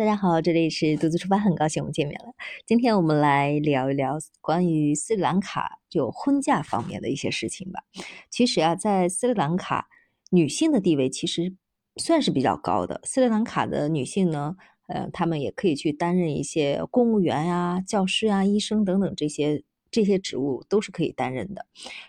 大家好，这里是独自出发，很高兴我们见面了。今天我们来聊一聊关于斯里兰卡就婚嫁方面的一些事情吧。其实啊，在斯里兰卡，女性的地位其实算是比较高的。斯里兰卡的女性呢，呃，她们也可以去担任一些公务员啊、教师啊、医生等等这些这些职务都是可以担任的，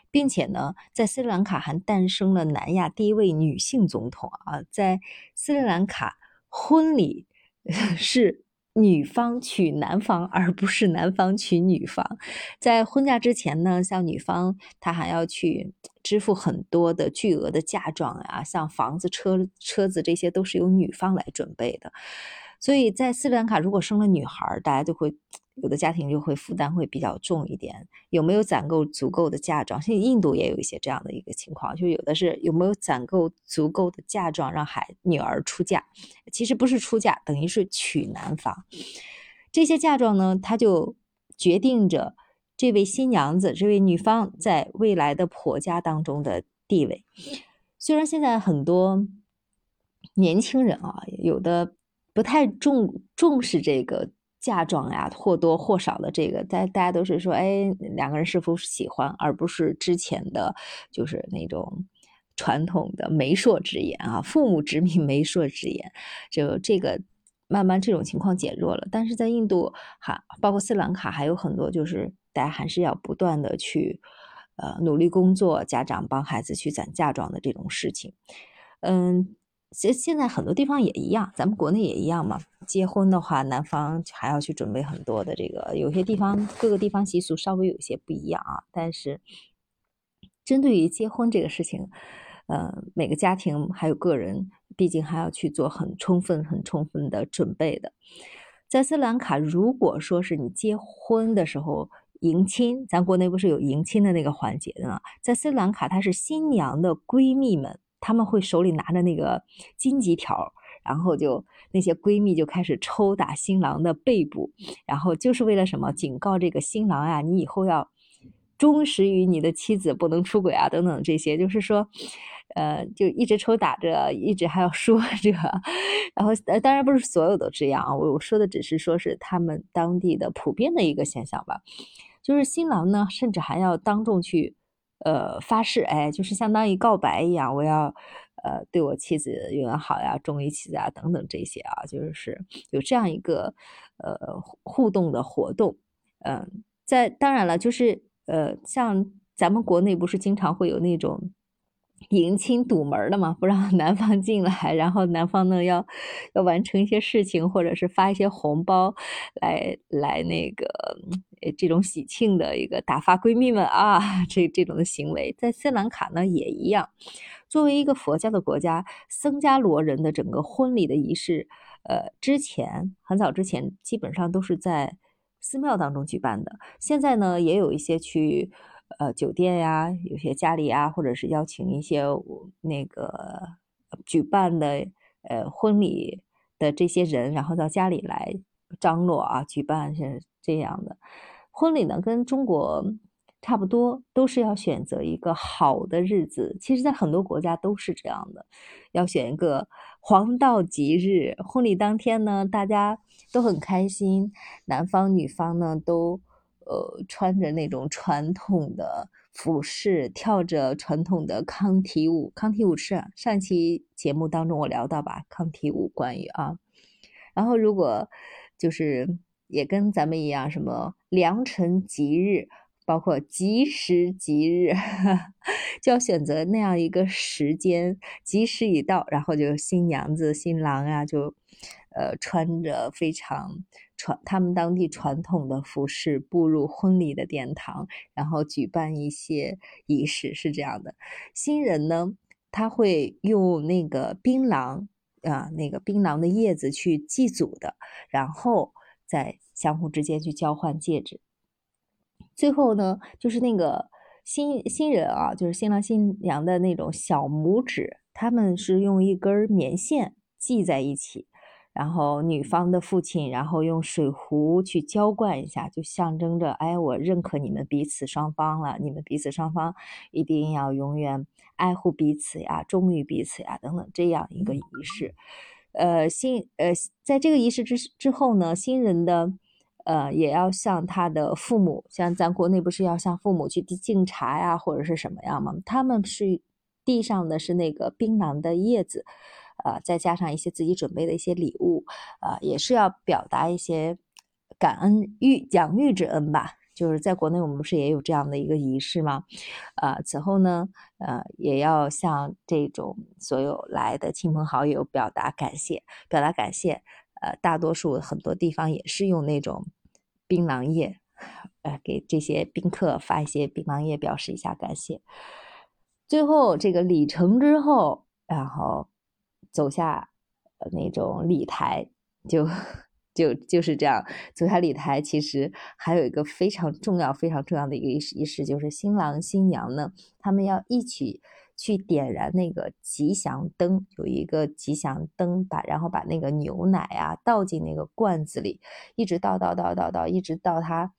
并且呢，在斯里兰卡还诞生了南亚第一位女性总统啊，在斯里兰卡婚礼。是女方娶男方，而不是男方娶女方。在婚嫁之前呢，像女方她还要去支付很多的巨额的嫁妆啊，像房子、车、车子这些都是由女方来准备的。所以在斯里兰卡，如果生了女孩，大家就会。有的家庭就会负担会比较重一点，有没有攒够足够的嫁妆？像印度也有一些这样的一个情况，就有的是有没有攒够足够的嫁妆让孩女儿出嫁？其实不是出嫁，等于是娶男方。这些嫁妆呢，它就决定着这位新娘子、这位女方在未来的婆家当中的地位。虽然现在很多年轻人啊，有的不太重重视这个。嫁妆呀，或多或少的这个，大大家都是说，哎，两个人是否喜欢，而不是之前的，就是那种传统的媒妁之言啊，父母之命，媒妁之言，就这个慢慢这种情况减弱了。但是在印度，哈，包括斯兰卡，还有很多就是大家还是要不断的去，呃，努力工作，家长帮孩子去攒嫁妆的这种事情，嗯。其实现在很多地方也一样，咱们国内也一样嘛。结婚的话，男方还要去准备很多的这个，有些地方各个地方习俗稍微有些不一样啊。但是针对于结婚这个事情，呃，每个家庭还有个人，毕竟还要去做很充分、很充分的准备的。在斯里兰卡，如果说是你结婚的时候迎亲，咱国内不是有迎亲的那个环节的吗？在斯里兰卡，它是新娘的闺蜜们。他们会手里拿着那个荆棘条，然后就那些闺蜜就开始抽打新郎的背部，然后就是为了什么？警告这个新郎啊，你以后要忠实于你的妻子，不能出轨啊，等等这些，就是说，呃，就一直抽打着，一直还要说着，然后呃，当然不是所有都这样啊，我我说的只是说是他们当地的普遍的一个现象吧，就是新郎呢，甚至还要当众去。呃，发誓，哎，就是相当于告白一样，我要，呃，对我妻子永远好呀，忠于妻子啊，等等这些啊，就是有这样一个呃互动的活动，嗯，在当然了，就是呃，像咱们国内不是经常会有那种。迎亲堵门的嘛，不让 男方进来，然后男方呢要要完成一些事情，或者是发一些红包来来那个这种喜庆的一个打发闺蜜们啊，这这种的行为，在斯兰卡呢也一样。作为一个佛教的国家，僧伽罗人的整个婚礼的仪式，呃，之前很早之前基本上都是在寺庙当中举办的，现在呢也有一些去。呃，酒店呀，有些家里啊，或者是邀请一些那个举办的呃婚礼的这些人，然后到家里来张罗啊，举办是这样的婚礼呢，跟中国差不多，都是要选择一个好的日子。其实，在很多国家都是这样的，要选一个黄道吉日，婚礼当天呢，大家都很开心，男方女方呢都。呃，穿着那种传统的服饰，跳着传统的康体舞。康体舞是上期节目当中我聊到吧？康体舞关于啊，然后如果就是也跟咱们一样，什么良辰吉日，包括吉时吉日，就要选择那样一个时间，吉时已到，然后就新娘子、新郎啊，就呃穿着非常。传他们当地传统的服饰，步入婚礼的殿堂，然后举办一些仪式，是这样的。新人呢，他会用那个槟榔啊，那个槟榔的叶子去祭祖的，然后再相互之间去交换戒指。最后呢，就是那个新新人啊，就是新郎新娘的那种小拇指，他们是用一根棉线系在一起。然后女方的父亲，然后用水壶去浇灌一下，就象征着，哎，我认可你们彼此双方了，你们彼此双方一定要永远爱护彼此呀，忠于彼此呀，等等这样一个仪式。呃，新呃，在这个仪式之之后呢，新人的呃也要向他的父母，像咱国内不是要向父母去敬茶呀，或者是什么样吗？他们是地上的是那个槟榔的叶子，呃，再加上一些自己准备的一些礼物，啊，也是要表达一些感恩遇养育之恩吧。就是在国内，我们不是也有这样的一个仪式吗？啊，此后呢，呃，也要向这种所有来的亲朋好友表达感谢，表达感谢。呃，大多数很多地方也是用那种槟榔叶，呃，给这些宾客发一些槟榔叶，表示一下感谢。最后这个礼成之后，然后走下那种礼台就。就就是这样，走下礼台，其实还有一个非常重要、非常重要的一个仪式，仪式就是新郎新娘呢，他们要一起去点燃那个吉祥灯，有一个吉祥灯，把然后把那个牛奶啊倒进那个罐子里，一直倒倒倒倒倒，一直到它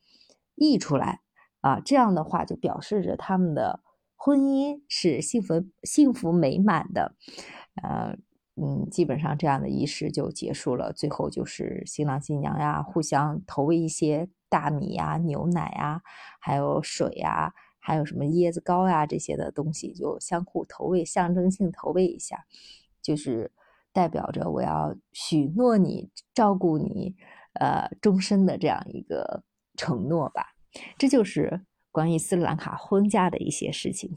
溢出来啊，这样的话就表示着他们的婚姻是幸福、幸福美满的，呃。嗯，基本上这样的仪式就结束了。最后就是新郎新娘呀，互相投喂一些大米呀、牛奶呀，还有水呀，还有什么椰子糕呀这些的东西，就相互投喂，象征性投喂一下，就是代表着我要许诺你、照顾你，呃，终身的这样一个承诺吧。这就是关于斯里兰卡婚嫁的一些事情，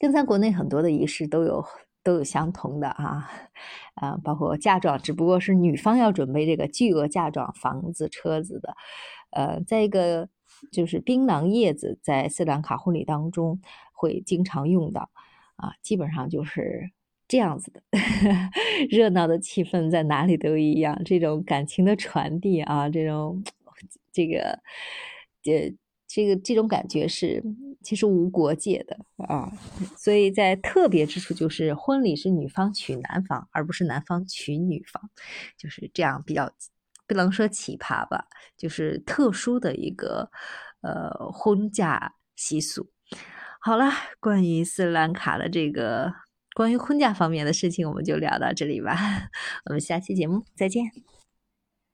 跟咱国内很多的仪式都有。都有相同的啊，啊，包括嫁妆，只不过是女方要准备这个巨额嫁妆，房子、车子的，呃，再一个就是槟榔叶子，在斯里兰卡婚礼当中会经常用到，啊，基本上就是这样子的，热闹的气氛在哪里都一样，这种感情的传递啊，这种这个，这。这个这种感觉是其实无国界的啊，所以在特别之处就是婚礼是女方娶男方，而不是男方娶女方，就是这样比较不能说奇葩吧，就是特殊的一个呃婚嫁习俗。好了，关于斯里兰卡的这个关于婚嫁方面的事情，我们就聊到这里吧，我们下期节目再见。